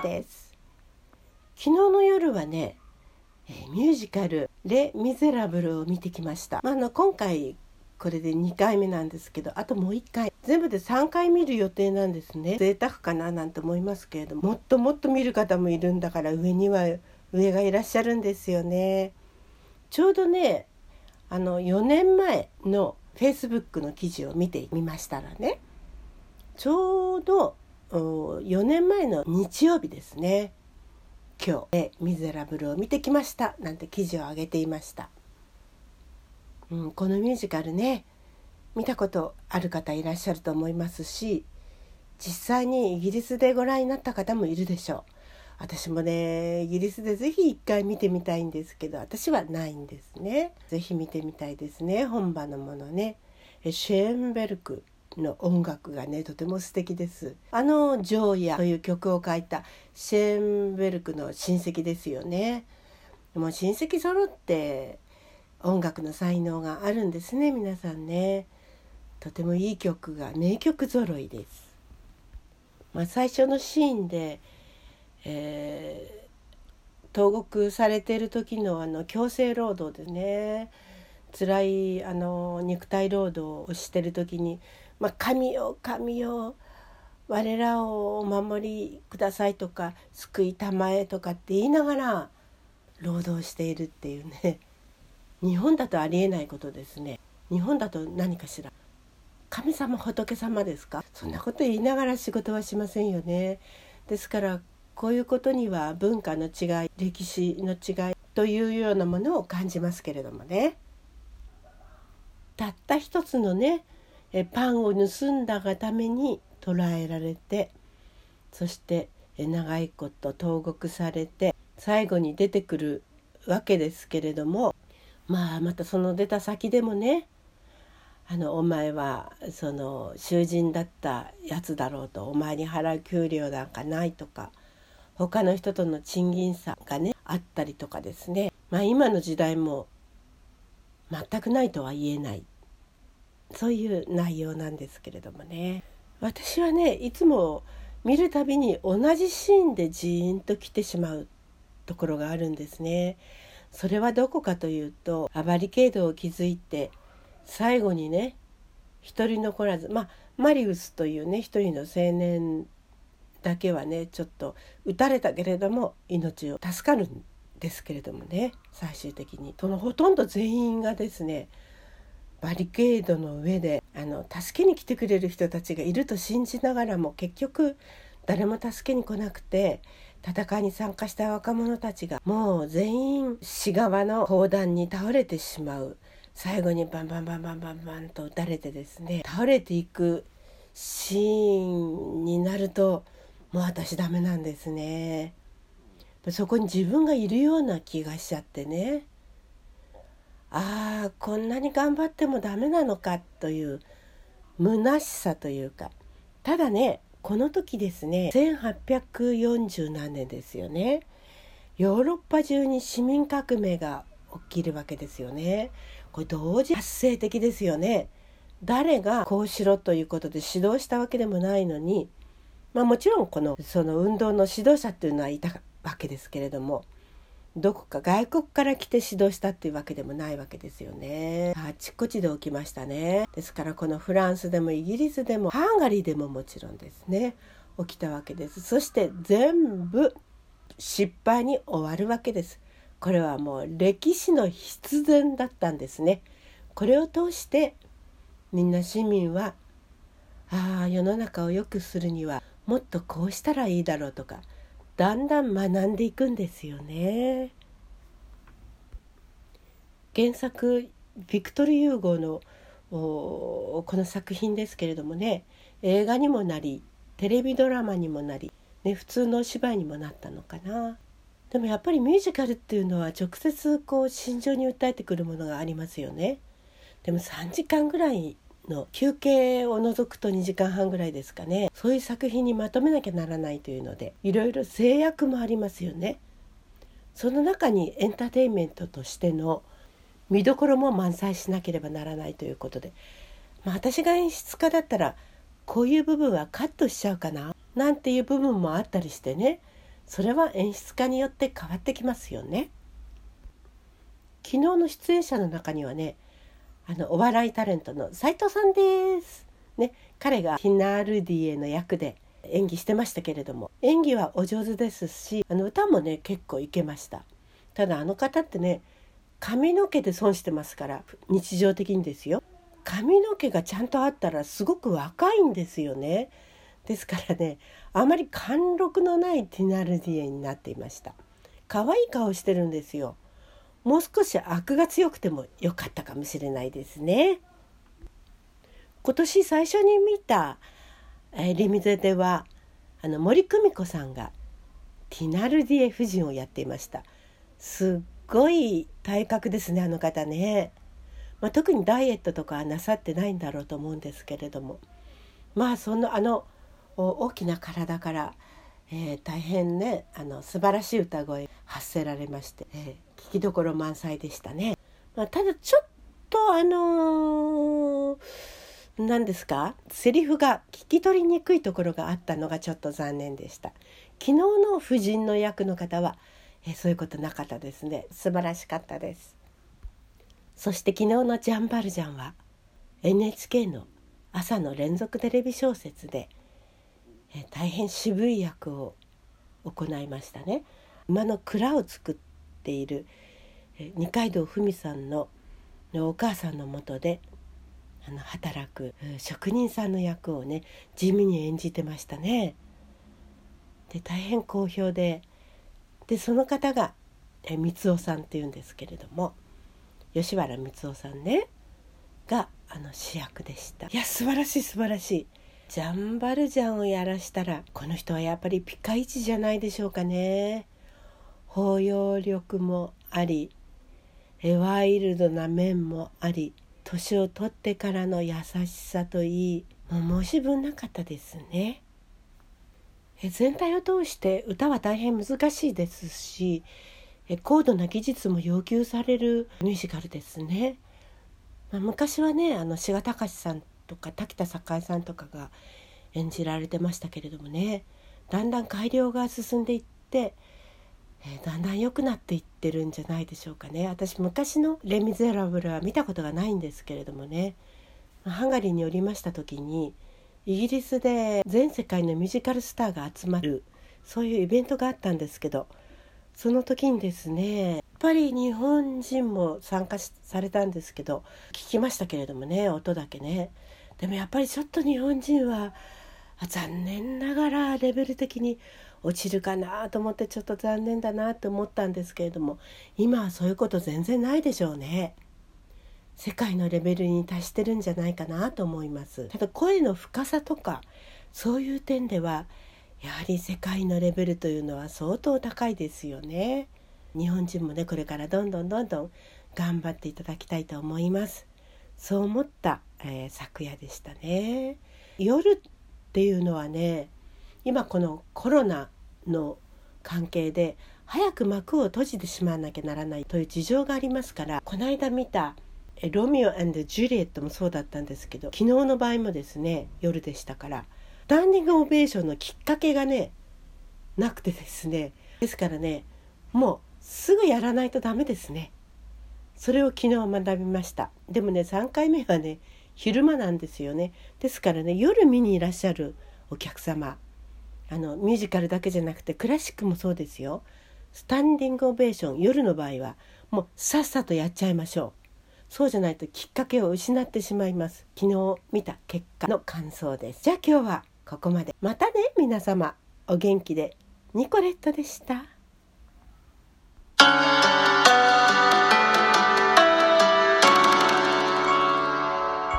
です。昨日の夜はねミュージカル「レ・ミゼラブル」を見てきました、まあ、あの今回これで2回目なんですけどあともう1回全部で3回見る予定なんですね。贅沢かななんて思いますけれども。もっともっと見る方もいるんだから上には上がいらっしゃるんですよね。ちょうどねあの4年前のフェイスブックの記事を見てみましたらねちょうど4年前の日曜日ですね。今日「ミゼラブル」を見てきました。なんて記事を上げていました、うん、このミュージカルね見たことある方いらっしゃると思いますし実際にイギリスでご覧になった方もいるでしょう。私もねイギリスで是非一回見てみたいんですけど私はないんですね。是非見てみたいですね本場のものね。シェーンベルク。の音楽がねとても素敵です。あの「ジョーヤ」という曲を書いたシェーンベルクの親戚ですよね。もう親戚揃って音楽の才能があるんですね皆さんね。とてもいい曲が名曲揃いです、まあ、最初のシーンで、えー、投獄されている時のあの強制労働でね辛いあの肉体労働をしてる時にまあ、神よ神よ我らをお守りくださいとか救いたまえとかって言いながら労働しているっていうね。日本だとありえないことですね。日本だと何かしら。神様仏様ですか？そんなこと言いながら仕事はしませんよね。ですからこういうことには文化の違い歴史の違いというようなものを感じますけれどもね。たった一つのねパンを盗んだがために捕らえられてそして長いこと投獄されて最後に出てくるわけですけれどもまあまたその出た先でもねあのお前はその囚人だったやつだろうとお前に払う給料なんかないとか他の人との賃金差がねあったりとかですね。まあ今の時代も全くないとは言えない。そういう内容なんですけれどもね私はねいつも見るたびに同じシーンでジーンと来てしまうところがあるんですね。それはどこかというとアバリケードを築いて最後にね一人残らずまあマリウスというね一人の青年だけはねちょっと撃たれたけれども命を助かるんですけれどもね最終的にそのほとんど全員がですねバリケードの上であの助けに来てくれる人たちがいると信じながらも結局誰も助けに来なくて戦いに参加した若者たちがもう全員死側の砲弾に倒れてしまう最後にバンバンバンバンバンバンと撃たれてですね倒れていくシーンになるともう私ダメなんですね。そこに自分がいるような気がしちゃってね。ああこんなに頑張ってもダメなのかという虚しさというか。ただねこの時ですね1840何年ですよね。ヨーロッパ中に市民革命が起きるわけですよね。これ同時発生的ですよね。誰がこうしろということで指導したわけでもないのに。まあもちろんこのその運動の指導者っていうのはいたわけですけれども。どこか外国から来て指導したっていうわけでもないわけですよね。あちこちで起きましたね。ですからこのフランスでもイギリスでもハンガリーでももちろんですね起きたわけです。そして全部失敗に終わるわけです。これはもう歴史の必然だったんですね。これを通してみんな市民はああ世の中を良くするにはもっとこうしたらいいだろうとかだんだん学んでいくんですよね。原作ビクトル・ユーゴのこの作品ですけれどもね映画にもなりテレビドラマにもなり、ね、普通のお芝居にもなったのかな。でもやっぱりミュージカルっていうのは直接こう心情に訴えてくるものがありますよね。でも3時間ぐらいの休憩を除くと2時間半ぐらいですかね。そういう作品にまとめなきゃならないというのでいろいろ制約もありますよね。その中にエンターテインメントとしての見どころも満載しなければならないということで、まあ、私が演出家だったらこういう部分はカットしちゃうかななんていう部分もあったりしてね。それは演出家によって変わってきますよね。昨日の出演者の中にはねあのお笑いタレントの斉藤さんです。ね。彼がヒナールディエの役で演技してましたけれども。演技はお上手ですしあの歌もね結構いけました。ただあの方ってね髪の毛で損してますから日常的にですよ。髪の毛がちゃんとあったらすごく若いんですよね。ですからねあまり貫禄のないティナルディエになっていました。可愛い顔してるんですよ。もう少し悪が強くても良かったかもしれないですね。今年最初に見た、えー、リミゼではあの森久美子さんがティナルディエ夫人をやっていました。すっごい体格ですねあの方ね、まあ、特にダイエットとかはなさってないんだろうと思うんですけれども。まあそのあの大きな体から、えー、大変ねあの素晴らしい歌声発せられまして、えー、聞きどころ満載でしたね。まあ、ただちょっとあのー、何ですか？セリフが聞き取りにくいところがあったのがちょっと残念でした。昨日の夫人の役の方は、え、そういうことなかったですね素晴らしかったです。そして昨日のジャンバルジャンは NHK の朝の連続テレビ小説で「え大変渋い役を行いましたね。馬の蔵を作っている二階堂ふみさんのお母さんのもとであの働く職人さんの役をね地味に演じてましたね。で大変好評ででその方が三尾さんっていうんですけれども吉原光夫さんねがあの主役でした。いや素晴らしい素晴らしい。ジャンバルジャンをやらしたらこの人はやっぱりピカイチじゃないでしょうかね包容力もありワイルドな面もあり年を取ってからの優しさといいもう申し分なかったですね。全体を通して歌は大変難しいですし高度な技術も要求されるミュージカルですね、まあ、昔はねあの志賀隆さんとか滝田栄さんとかが演じられてましたけれどもねだんだん改良が進んでいって、えー、だんだん良くなっていってるんじゃないでしょうかね。私昔の「レ・ミゼラブル」は見たことがないんですけれどもね。ハンガリーにおりました時にイギリスで全世界のミュージカルスターが集まるそういうイベントがあったんですけどその時にですねやっぱり日本人も参加されたんですけど聞きましたけれどもね音だけね。でもやっぱりちょっと日本人は残念ながらレベル的に落ちるかなと思ってちょっと残念だなと思ったんですけれども今はそういうこと全然ないでしょうね。世界のレベルに達してるんじゃないかなと思いますただ声の深さとかそういう点ではやはり世界のレベルというのは相当高いですよね日本人もねこれからどんどんどんどん頑張っていただきたいと思いますそう思った、えー、昨夜でしたね。夜っていうのはね今このコロナの関係で早く幕を閉じてしまわなきゃならないという事情がありますからこの間見た「ロミオジュリエット」もそうだったんですけど昨日の場合もですね夜でしたからスタンディングオベーションのきっかけがねなくてですねですからねもうすぐやらないとダメですね。それを昨日学びましたでもね3回目はね昼間なんですよねですからね夜見にいらっしゃるお客様あのミュージカルだけじゃなくてクラシックもそうですよ。スタンディングオベーション夜の場合はもうさっさとやっちゃいましょう。そうじゃないときっかけを失ってしまいます。昨日見た結果の感想です。じゃあ今日はここまで。またね皆様。お元気で。ニコレットでした。